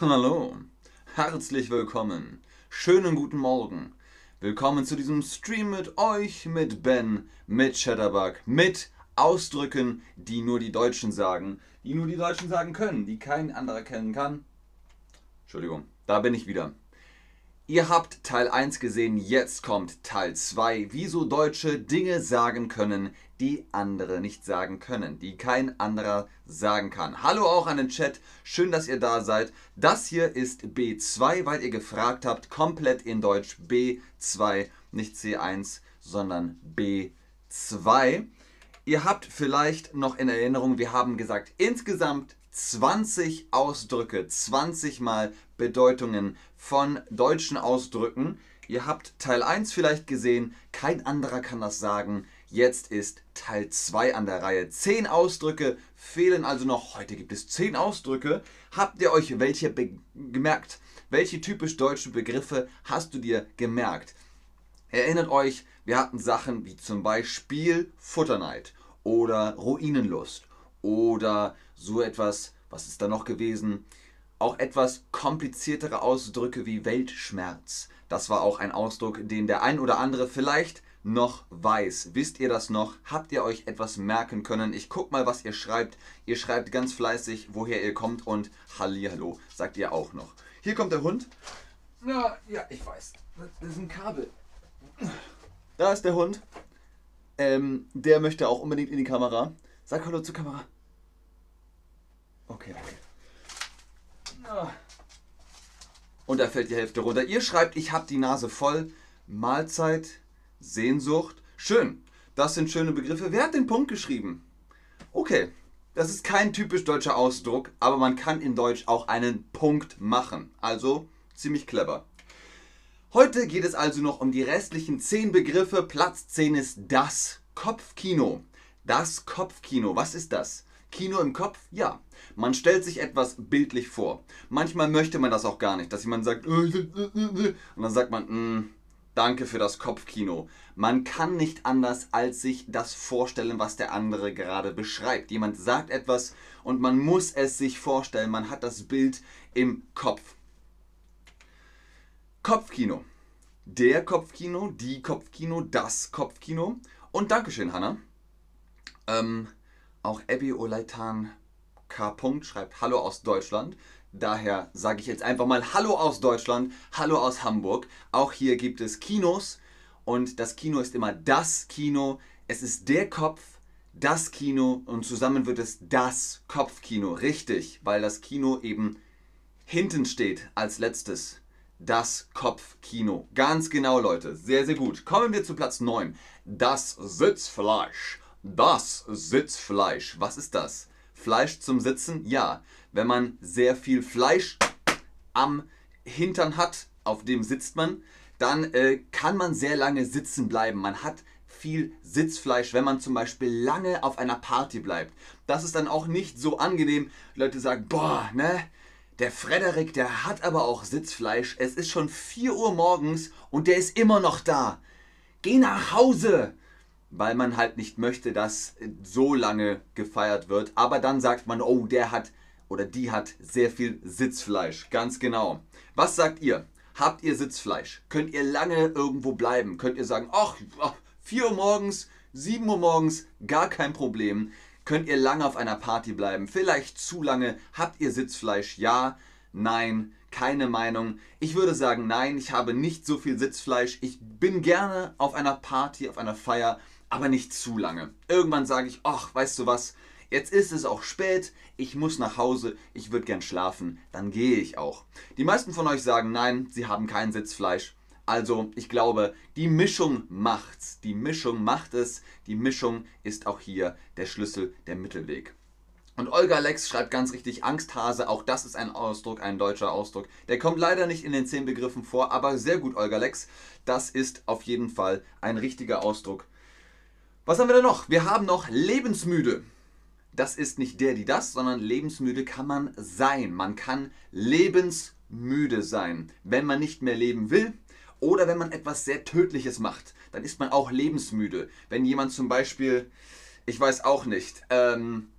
Hallo, herzlich willkommen. Schönen guten Morgen. Willkommen zu diesem Stream mit euch, mit Ben, mit Chatterbug, mit Ausdrücken, die nur die Deutschen sagen, die nur die Deutschen sagen können, die kein anderer kennen kann. Entschuldigung, da bin ich wieder. Ihr habt Teil 1 gesehen, jetzt kommt Teil 2, wieso Deutsche Dinge sagen können, die andere nicht sagen können, die kein anderer sagen kann. Hallo auch an den Chat, schön, dass ihr da seid. Das hier ist B2, weil ihr gefragt habt, komplett in Deutsch B2, nicht C1, sondern B2. Ihr habt vielleicht noch in Erinnerung, wir haben gesagt, insgesamt 20 Ausdrücke, 20 mal Bedeutungen von deutschen Ausdrücken. Ihr habt Teil 1 vielleicht gesehen, kein anderer kann das sagen. Jetzt ist Teil 2 an der Reihe. 10 Ausdrücke fehlen also noch. Heute gibt es 10 Ausdrücke. Habt ihr euch welche gemerkt? Welche typisch deutschen Begriffe hast du dir gemerkt? Erinnert euch, wir hatten Sachen wie zum Beispiel Futterneid oder Ruinenlust oder so etwas, was ist da noch gewesen? Auch etwas kompliziertere Ausdrücke wie Weltschmerz. Das war auch ein Ausdruck, den der ein oder andere vielleicht noch weiß. Wisst ihr das noch? Habt ihr euch etwas merken können? Ich guck mal, was ihr schreibt. Ihr schreibt ganz fleißig, woher ihr kommt und Hallihallo sagt ihr auch noch. Hier kommt der Hund. Ja, ja, ich weiß. Das ist ein Kabel. Da ist der Hund. Ähm, der möchte auch unbedingt in die Kamera. Sag Hallo zur Kamera. Okay, okay. Und da fällt die Hälfte runter. Ihr schreibt, ich habe die Nase voll. Mahlzeit, Sehnsucht. Schön. Das sind schöne Begriffe. Wer hat den Punkt geschrieben? Okay. Das ist kein typisch deutscher Ausdruck, aber man kann in Deutsch auch einen Punkt machen. Also ziemlich clever. Heute geht es also noch um die restlichen 10 Begriffe. Platz 10 ist das Kopfkino. Das Kopfkino. Was ist das? Kino im Kopf? Ja. Man stellt sich etwas bildlich vor. Manchmal möchte man das auch gar nicht, dass jemand sagt, und dann sagt man, mm, danke für das Kopfkino. Man kann nicht anders, als sich das vorstellen, was der andere gerade beschreibt. Jemand sagt etwas und man muss es sich vorstellen. Man hat das Bild im Kopf. Kopfkino. Der Kopfkino, die Kopfkino, das Kopfkino. Und Dankeschön, Hanna. Ähm, auch Abby Olaitan K. schreibt Hallo aus Deutschland. Daher sage ich jetzt einfach mal Hallo aus Deutschland, Hallo aus Hamburg. Auch hier gibt es Kinos und das Kino ist immer das Kino. Es ist der Kopf, das Kino und zusammen wird es das Kopfkino. Richtig, weil das Kino eben hinten steht als letztes. Das Kopfkino. Ganz genau, Leute. Sehr, sehr gut. Kommen wir zu Platz 9. Das Sitzfleisch. Das Sitzfleisch. Was ist das? Fleisch zum Sitzen? Ja. Wenn man sehr viel Fleisch am Hintern hat, auf dem sitzt man, dann äh, kann man sehr lange sitzen bleiben. Man hat viel Sitzfleisch, wenn man zum Beispiel lange auf einer Party bleibt. Das ist dann auch nicht so angenehm. Leute sagen, boah, ne? Der Frederik, der hat aber auch Sitzfleisch. Es ist schon 4 Uhr morgens und der ist immer noch da. Geh nach Hause weil man halt nicht möchte, dass so lange gefeiert wird. Aber dann sagt man, oh, der hat oder die hat sehr viel Sitzfleisch. Ganz genau. Was sagt ihr? Habt ihr Sitzfleisch? Könnt ihr lange irgendwo bleiben? Könnt ihr sagen, ach, 4 Uhr morgens, 7 Uhr morgens, gar kein Problem. Könnt ihr lange auf einer Party bleiben? Vielleicht zu lange. Habt ihr Sitzfleisch? Ja, nein, keine Meinung. Ich würde sagen, nein, ich habe nicht so viel Sitzfleisch. Ich bin gerne auf einer Party, auf einer Feier aber nicht zu lange. Irgendwann sage ich, ach, weißt du was, jetzt ist es auch spät, ich muss nach Hause, ich würde gern schlafen, dann gehe ich auch. Die meisten von euch sagen, nein, sie haben kein Sitzfleisch. Also, ich glaube, die Mischung macht's. Die Mischung macht es. Die Mischung ist auch hier der Schlüssel, der Mittelweg. Und Olga Lex schreibt ganz richtig Angsthase, auch das ist ein Ausdruck, ein deutscher Ausdruck. Der kommt leider nicht in den zehn Begriffen vor, aber sehr gut, Olga Lex. Das ist auf jeden Fall ein richtiger Ausdruck was haben wir denn noch? Wir haben noch lebensmüde. Das ist nicht der, die das, sondern lebensmüde kann man sein. Man kann lebensmüde sein, wenn man nicht mehr leben will oder wenn man etwas sehr Tödliches macht. Dann ist man auch lebensmüde. Wenn jemand zum Beispiel, ich weiß auch nicht, ähm,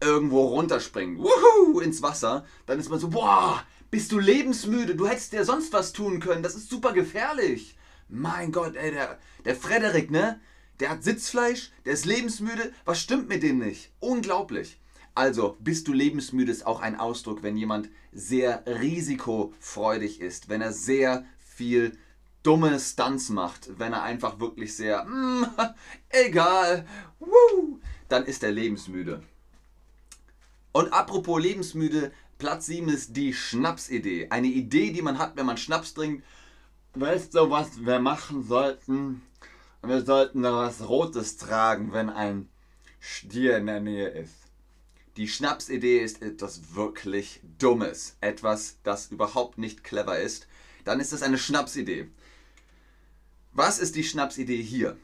irgendwo runterspringen, wuhu, ins Wasser, dann ist man so, boah, bist du lebensmüde, du hättest dir sonst was tun können, das ist super gefährlich. Mein Gott, ey, der, der Frederik, ne? Der hat Sitzfleisch, der ist lebensmüde, was stimmt mit dem nicht? Unglaublich. Also, bist du lebensmüde ist auch ein Ausdruck, wenn jemand sehr risikofreudig ist, wenn er sehr viel dumme Stunts macht, wenn er einfach wirklich sehr, mm, egal, woo, dann ist er lebensmüde. Und apropos lebensmüde, Platz 7 ist die Schnapsidee. Eine Idee, die man hat, wenn man Schnaps trinkt. Weißt du, was wir machen sollten? Wir sollten da was Rotes tragen, wenn ein Stier in der Nähe ist. Die Schnapsidee ist etwas wirklich Dummes. Etwas, das überhaupt nicht clever ist. Dann ist es eine Schnapsidee. Was ist die Schnapsidee hier?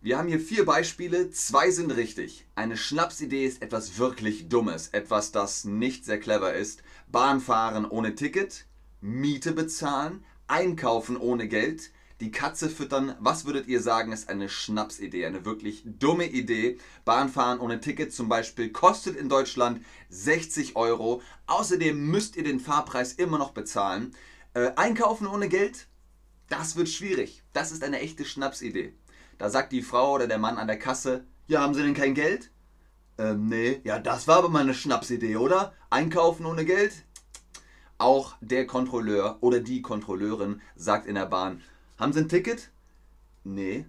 Wir haben hier vier Beispiele, zwei sind richtig. Eine Schnapsidee ist etwas wirklich Dummes, etwas, das nicht sehr clever ist. Bahnfahren ohne Ticket, Miete bezahlen, einkaufen ohne Geld, die Katze füttern. Was würdet ihr sagen, ist eine Schnapsidee, eine wirklich dumme Idee. Bahnfahren ohne Ticket zum Beispiel kostet in Deutschland 60 Euro. Außerdem müsst ihr den Fahrpreis immer noch bezahlen. Äh, einkaufen ohne Geld, das wird schwierig. Das ist eine echte Schnapsidee. Da sagt die Frau oder der Mann an der Kasse, ja, haben Sie denn kein Geld? Ähm, nee. Ja, das war aber mal eine Schnapsidee, oder? Einkaufen ohne Geld? Auch der Kontrolleur oder die Kontrolleurin sagt in der Bahn, haben Sie ein Ticket? Nee.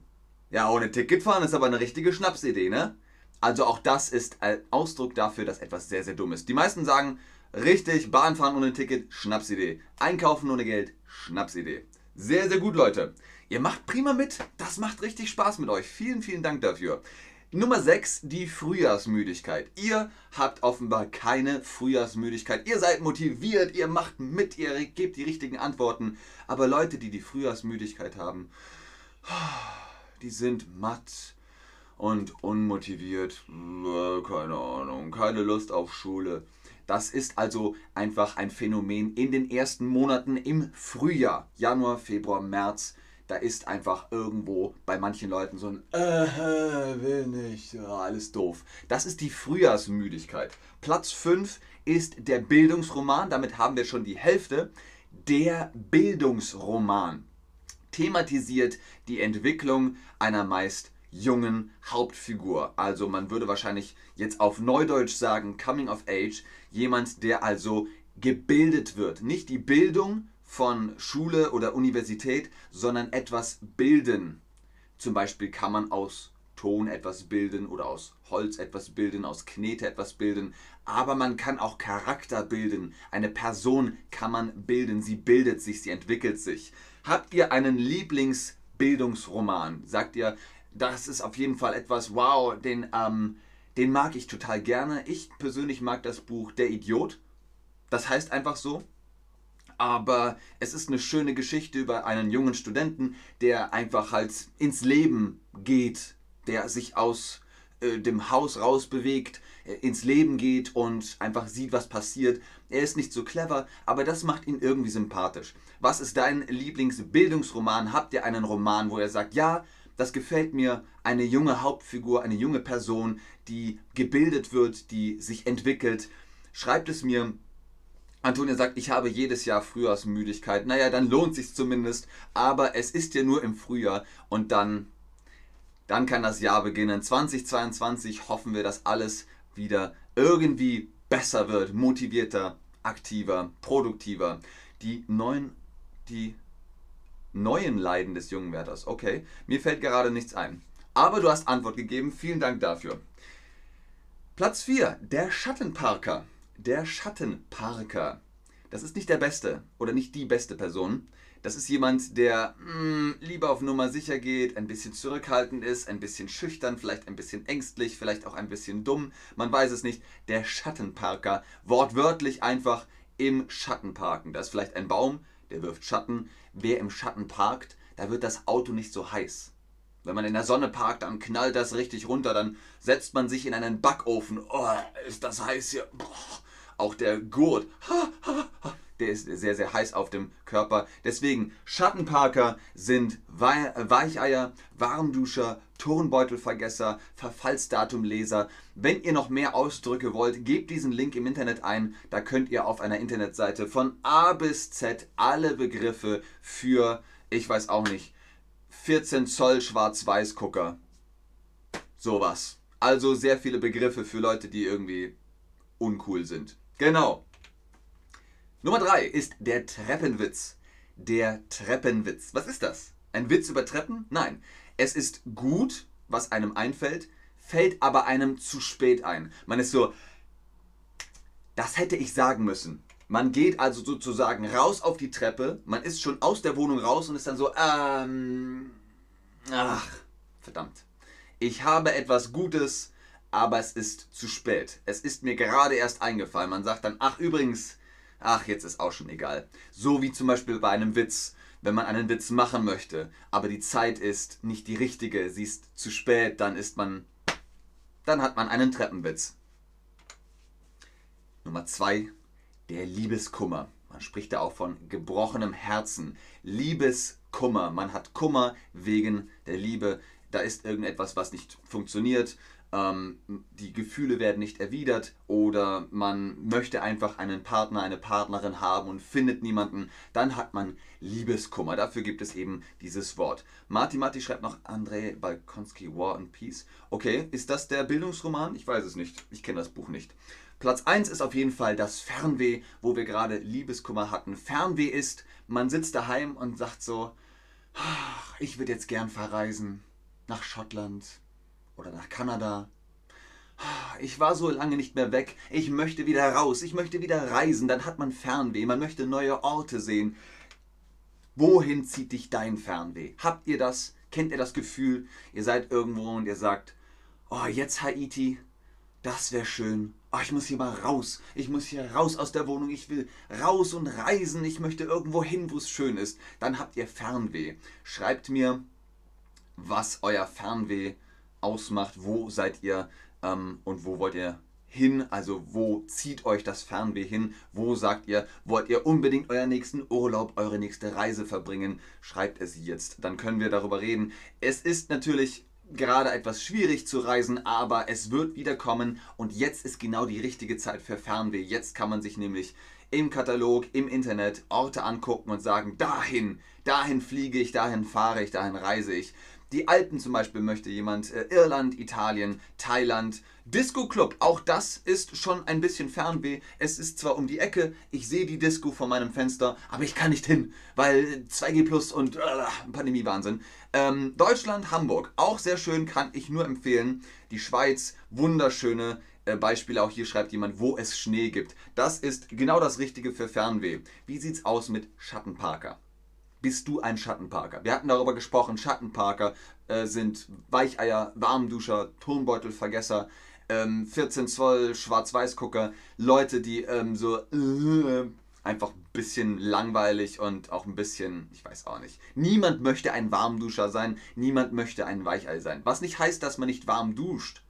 Ja, ohne Ticket fahren ist aber eine richtige Schnapsidee, ne? Also auch das ist ein Ausdruck dafür, dass etwas sehr, sehr dumm ist. Die meisten sagen, richtig, Bahnfahren ohne Ticket, Schnapsidee. Einkaufen ohne Geld, Schnapsidee. Sehr, sehr gut, Leute. Ihr macht prima mit. Das macht richtig Spaß mit euch. Vielen, vielen Dank dafür. Nummer 6, die Frühjahrsmüdigkeit. Ihr habt offenbar keine Frühjahrsmüdigkeit. Ihr seid motiviert, ihr macht mit, ihr gebt die richtigen Antworten. Aber Leute, die die Frühjahrsmüdigkeit haben, die sind matt und unmotiviert. Keine Ahnung, keine Lust auf Schule. Das ist also einfach ein Phänomen in den ersten Monaten im Frühjahr. Januar, Februar, März da ist einfach irgendwo bei manchen Leuten so ein äh, will nicht, alles doof. Das ist die Frühjahrsmüdigkeit. Platz 5 ist der Bildungsroman, damit haben wir schon die Hälfte. Der Bildungsroman thematisiert die Entwicklung einer meist jungen Hauptfigur. Also man würde wahrscheinlich jetzt auf Neudeutsch sagen Coming of Age, jemand, der also gebildet wird. Nicht die Bildung von Schule oder Universität, sondern etwas bilden. Zum Beispiel kann man aus Ton etwas bilden oder aus Holz etwas bilden, aus Knete etwas bilden. Aber man kann auch Charakter bilden. Eine Person kann man bilden. Sie bildet sich, sie entwickelt sich. Habt ihr einen Lieblingsbildungsroman? Sagt ihr, das ist auf jeden Fall etwas, wow, den, ähm, den mag ich total gerne. Ich persönlich mag das Buch Der Idiot. Das heißt einfach so aber es ist eine schöne Geschichte über einen jungen Studenten, der einfach halt ins Leben geht, der sich aus äh, dem Haus rausbewegt, äh, ins Leben geht und einfach sieht, was passiert. Er ist nicht so clever, aber das macht ihn irgendwie sympathisch. Was ist dein Lieblingsbildungsroman? Habt ihr einen Roman, wo er sagt, ja, das gefällt mir, eine junge Hauptfigur, eine junge Person, die gebildet wird, die sich entwickelt? Schreibt es mir Antonia sagt, ich habe jedes Jahr Frühjahrsmüdigkeit. Naja, dann lohnt sich zumindest. Aber es ist ja nur im Frühjahr und dann, dann kann das Jahr beginnen. 2022 hoffen wir, dass alles wieder irgendwie besser wird, motivierter, aktiver, produktiver. Die neuen, die neuen Leiden des jungen Wärters. Okay, mir fällt gerade nichts ein. Aber du hast Antwort gegeben. Vielen Dank dafür. Platz 4, der Schattenparker der Schattenparker. Das ist nicht der beste oder nicht die beste Person. Das ist jemand, der mh, hm, lieber auf Nummer sicher geht, ein bisschen zurückhaltend ist, ein bisschen schüchtern, vielleicht ein bisschen ängstlich, vielleicht auch ein bisschen dumm. Man weiß es nicht. Der Schattenparker. Wortwörtlich einfach im Schatten parken. Da ist vielleicht ein Baum, der wirft Schatten. Wer im Schatten parkt, da wird das Auto nicht so heiß. Wenn man in der Sonne parkt, dann knallt das richtig runter, dann setzt man sich in einen Backofen. Oh, ist das heiß hier. Boah Auch der Gurt, ha, ha, ha, der ist sehr, sehr heiß auf dem Körper. Deswegen, Schattenparker sind Weicheier, Warmduscher, Turnbeutelvergesser, Verfallsdatumleser. Wenn ihr noch mehr Ausdrücke wollt, gebt diesen Link im Internet ein. Da könnt ihr auf einer Internetseite von A bis Z alle Begriffe für, ich weiß auch nicht, 14 Zoll Schwarz-Weiß-Gucker. Sowas. Also sehr viele Begriffe für Leute, die irgendwie uncool sind. Genau. Nummer 3 ist der Treppenwitz. Der Treppenwitz. Was ist das? Ein Witz über Treppen? Nein. Es ist gut, was einem einfällt, fällt aber einem zu spät ein. Man ist so, das hätte ich sagen müssen. Man geht also sozusagen raus auf die Treppe, man ist schon aus der Wohnung raus und ist dann so, ähm, ach, verdammt. Ich habe etwas Gutes, aber es ist zu spät. Es ist mir gerade erst eingefallen. Man sagt dann, ach übrigens, ach jetzt ist auch schon egal. So wie zum Beispiel bei einem Witz, wenn man einen Witz machen möchte, aber die Zeit ist nicht die richtige, sie ist zu spät, dann ist man, dann hat man einen Treppenwitz. Nummer zwei, der Liebeskummer. Man spricht da auch von gebrochenem Herzen. Liebeskummer. Man hat Kummer wegen der Liebe. Da ist irgendetwas, was nicht funktioniert ähm, die Gefühle werden nicht erwidert oder man möchte einfach einen Partner, eine Partnerin haben und findet niemanden, dann hat man Liebeskummer. Dafür gibt es eben dieses Wort. Marty Marty schreibt noch Andrei Balkonski, War and Peace. Okay, ist das der Bildungsroman? Ich weiß es nicht. Ich kenne das Buch nicht. Platz 1 ist auf jeden Fall das Fernweh, wo wir gerade Liebeskummer hatten. Fernweh ist, man sitzt daheim und sagt so, ich würde jetzt gern verreisen nach Schottland, oder nach Kanada. Ich war so lange nicht mehr weg. Ich möchte wieder raus. Ich möchte wieder reisen. Dann hat man Fernweh. Man möchte neue Orte sehen. Wohin zieht dich dein Fernweh? Habt ihr das? Kennt ihr das Gefühl? Ihr seid irgendwo und ihr sagt, oh, jetzt Haiti, das wäre schön. Oh, ich muss hier mal raus. Ich muss hier raus aus der Wohnung. Ich will raus und reisen. Ich möchte irgendwo hin, wo es schön ist. Dann habt ihr Fernweh. Schreibt mir, was euer Fernweh ist ausmacht, wo seid ihr ähm, und wo wollt ihr hin, also wo zieht euch das Fernweh hin, wo sagt ihr, wollt ihr unbedingt euren nächsten Urlaub, eure nächste Reise verbringen, schreibt es jetzt, dann können wir darüber reden. Es ist natürlich gerade etwas schwierig zu reisen, aber es wird wieder kommen und jetzt ist genau die richtige Zeit für Fernweh. Jetzt kann man sich nämlich im Katalog, im Internet Orte angucken und sagen, dahin, dahin fliege ich, dahin fahre ich, dahin reise ich. Die Alpen zum Beispiel möchte jemand, äh, Irland, Italien, Thailand, Disco Club, auch das ist schon ein bisschen Fernweh. Es ist zwar um die Ecke, ich sehe die Disco vor meinem Fenster, aber ich kann nicht hin, weil 2G Plus und äh, Pandemie-Wahnsinn. Ähm, Deutschland, Hamburg, auch sehr schön, kann ich nur empfehlen. Die Schweiz, wunderschöne äh, Beispiele. Auch hier schreibt jemand, wo es Schnee gibt. Das ist genau das Richtige für Fernweh. Wie sieht's aus mit Schattenparker? Bist du ein Schattenparker. Wir hatten darüber gesprochen, Schattenparker äh, sind Weicheier, Warmduscher, Turnbeutelvergesser, ähm, 14 Zoll Schwarz-Weiß-Gucker, Leute, die ähm, so äh, einfach ein bisschen langweilig und auch ein bisschen, ich weiß auch nicht. Niemand möchte ein Warmduscher sein, niemand möchte ein Weichei sein. Was nicht heißt, dass man nicht warm duscht,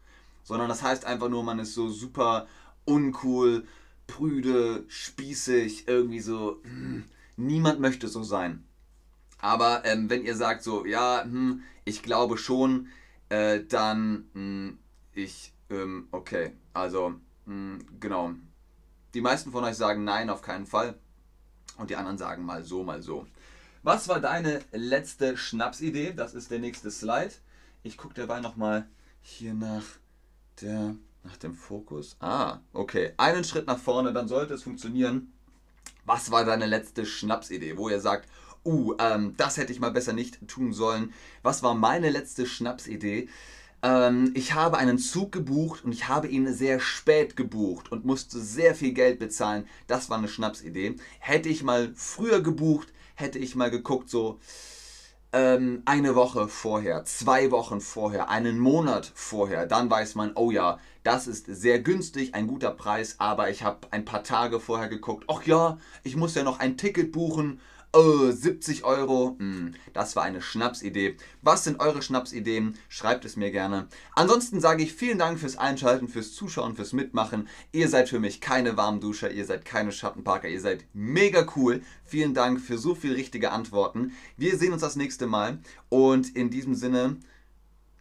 sondern das heißt einfach nur, man ist so super uncool, prüde, spießig, irgendwie so. Hm, niemand möchte so sein. Aber ähm, wenn ihr sagt so, ja, hm, ich glaube schon, äh, dann mh, hm, ich, ähm, okay, also mh, hm, genau. Die meisten von euch sagen nein, auf keinen Fall. Und die anderen sagen mal so, mal so. Was war deine letzte Schnapsidee? Das ist der nächste Slide. Ich gucke dabei nochmal hier nach, der, nach dem Fokus. Ah, okay. Einen Schritt nach vorne, dann sollte es funktionieren. Was war deine letzte Schnapsidee, wo ihr sagt, uh, ähm, das hätte ich mal besser nicht tun sollen. Was war meine letzte Schnapsidee? Ähm, ich habe einen Zug gebucht und ich habe ihn sehr spät gebucht und musste sehr viel Geld bezahlen. Das war eine Schnapsidee. Hätte ich mal früher gebucht, hätte ich mal geguckt, so ähm, eine Woche vorher, zwei Wochen vorher, einen Monat vorher, dann weiß man, oh ja, das ist sehr günstig, ein guter Preis, aber ich habe ein paar Tage vorher geguckt, ach ja, ich muss ja noch ein Ticket buchen oh, 70 Euro, hm, das war eine Schnapsidee. Was sind eure Schnapsideen? Schreibt es mir gerne. Ansonsten sage ich vielen Dank fürs Einschalten, fürs Zuschauen, fürs Mitmachen. Ihr seid für mich keine Warmduscher, ihr seid keine Schattenparker, ihr seid mega cool. Vielen Dank für so viele richtige Antworten. Wir sehen uns das nächste Mal und in diesem Sinne,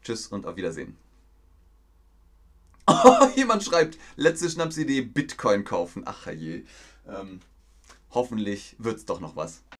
tschüss und auf Wiedersehen. Oh, jemand schreibt, letzte Schnapsidee, Bitcoin kaufen. Ach je. Ähm, hoffentlich wird's doch noch was.